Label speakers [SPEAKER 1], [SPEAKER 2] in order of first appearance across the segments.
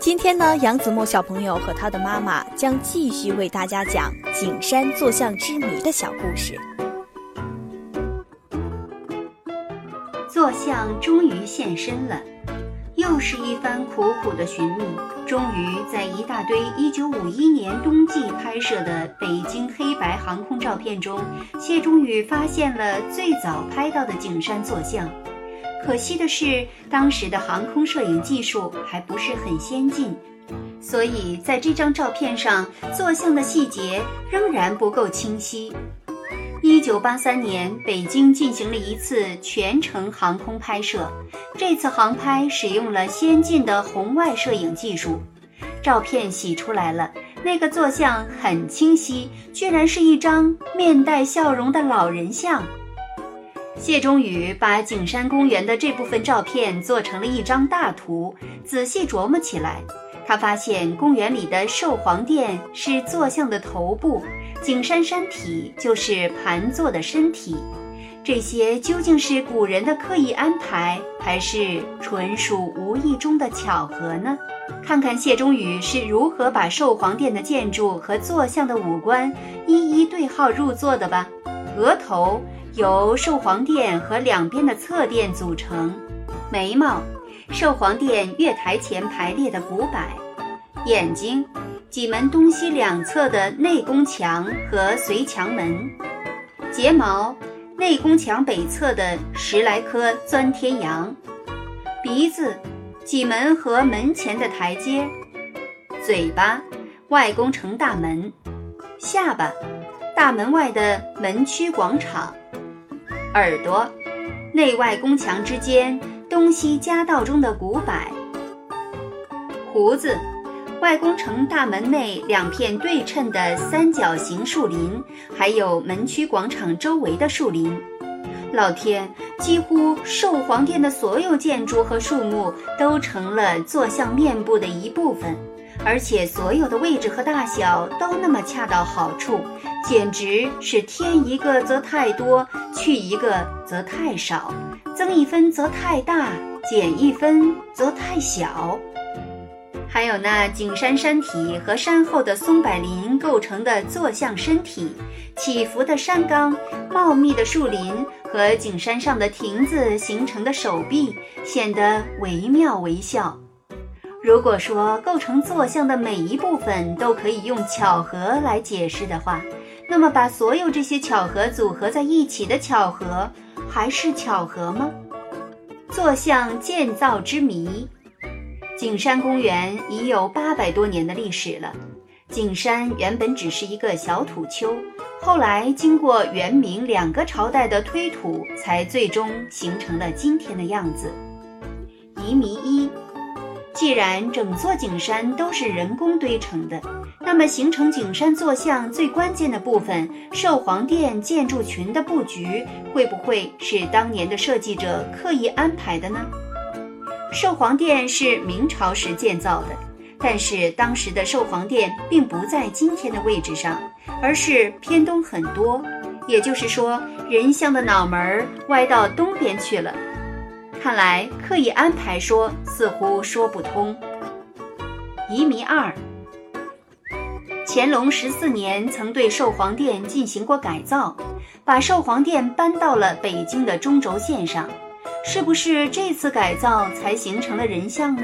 [SPEAKER 1] 今天呢，杨子墨小朋友和他的妈妈将继续为大家讲景山坐像之谜的小故事。
[SPEAKER 2] 坐像终于现身了，又是一番苦苦的寻觅，终于在一大堆1951年冬季拍摄的北京黑白航空照片中，谢钟宇发现了最早拍到的景山坐像。可惜的是，当时的航空摄影技术还不是很先进，所以在这张照片上，坐像的细节仍然不够清晰。一九八三年，北京进行了一次全程航空拍摄，这次航拍使用了先进的红外摄影技术，照片洗出来了，那个坐像很清晰，居然是一张面带笑容的老人像。谢钟宇把景山公园的这部分照片做成了一张大图，仔细琢磨起来，他发现公园里的寿皇殿是坐像的头部，景山山体就是盘坐的身体，这些究竟是古人的刻意安排，还是纯属无意中的巧合呢？看看谢钟宇是如何把寿皇殿的建筑和坐像的五官一一对号入座的吧。额头。由寿皇殿和两边的侧殿组成，眉毛，寿皇殿月台前排列的古柏，眼睛，脊门东西两侧的内宫墙和随墙门，睫毛，内宫墙北侧的十来颗钻天杨，鼻子，脊门和门前的台阶，嘴巴，外宫城大门，下巴，大门外的门区广场。耳朵，内外宫墙之间东西夹道中的古柏；胡子，外宫城大门内两片对称的三角形树林，还有门区广场周围的树林。老天，几乎寿皇殿的所有建筑和树木都成了坐像面部的一部分。而且所有的位置和大小都那么恰到好处，简直是添一个则太多，去一个则太少，增一分则太大，减一分则太小。还有那景山山体和山后的松柏林构成的坐像身体，起伏的山冈、茂密的树林和景山上的亭子形成的手臂，显得惟妙惟肖。如果说构成坐像的每一部分都可以用巧合来解释的话，那么把所有这些巧合组合在一起的巧合，还是巧合吗？坐像建造之谜，景山公园已有八百多年的历史了。景山原本只是一个小土丘，后来经过元明两个朝代的推土，才最终形成了今天的样子。疑谜一。既然整座景山都是人工堆成的，那么形成景山坐像最关键的部分——寿皇殿建筑群的布局，会不会是当年的设计者刻意安排的呢？寿皇殿是明朝时建造的，但是当时的寿皇殿并不在今天的位置上，而是偏东很多，也就是说，人像的脑门歪到东边去了。看来刻意安排说似乎说不通。疑谜二：乾隆十四年曾对寿皇殿进行过改造，把寿皇殿搬到了北京的中轴线上，是不是这次改造才形成了人像呢？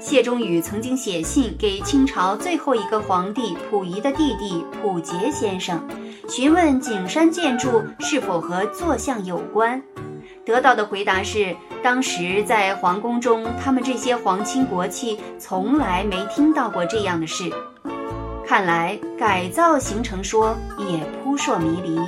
[SPEAKER 2] 谢中宇曾经写信给清朝最后一个皇帝溥仪的弟弟溥杰先生，询问景山建筑是否和坐像有关。得到的回答是，当时在皇宫中，他们这些皇亲国戚从来没听到过这样的事。看来改造形成说也扑朔迷离。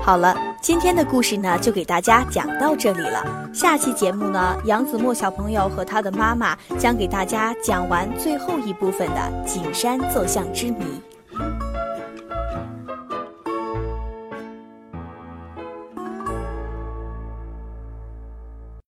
[SPEAKER 1] 好了，今天的故事呢，就给大家讲到这里了。下期节目呢，杨子墨小朋友和他的妈妈将给大家讲完最后一部分的景山坐像之谜。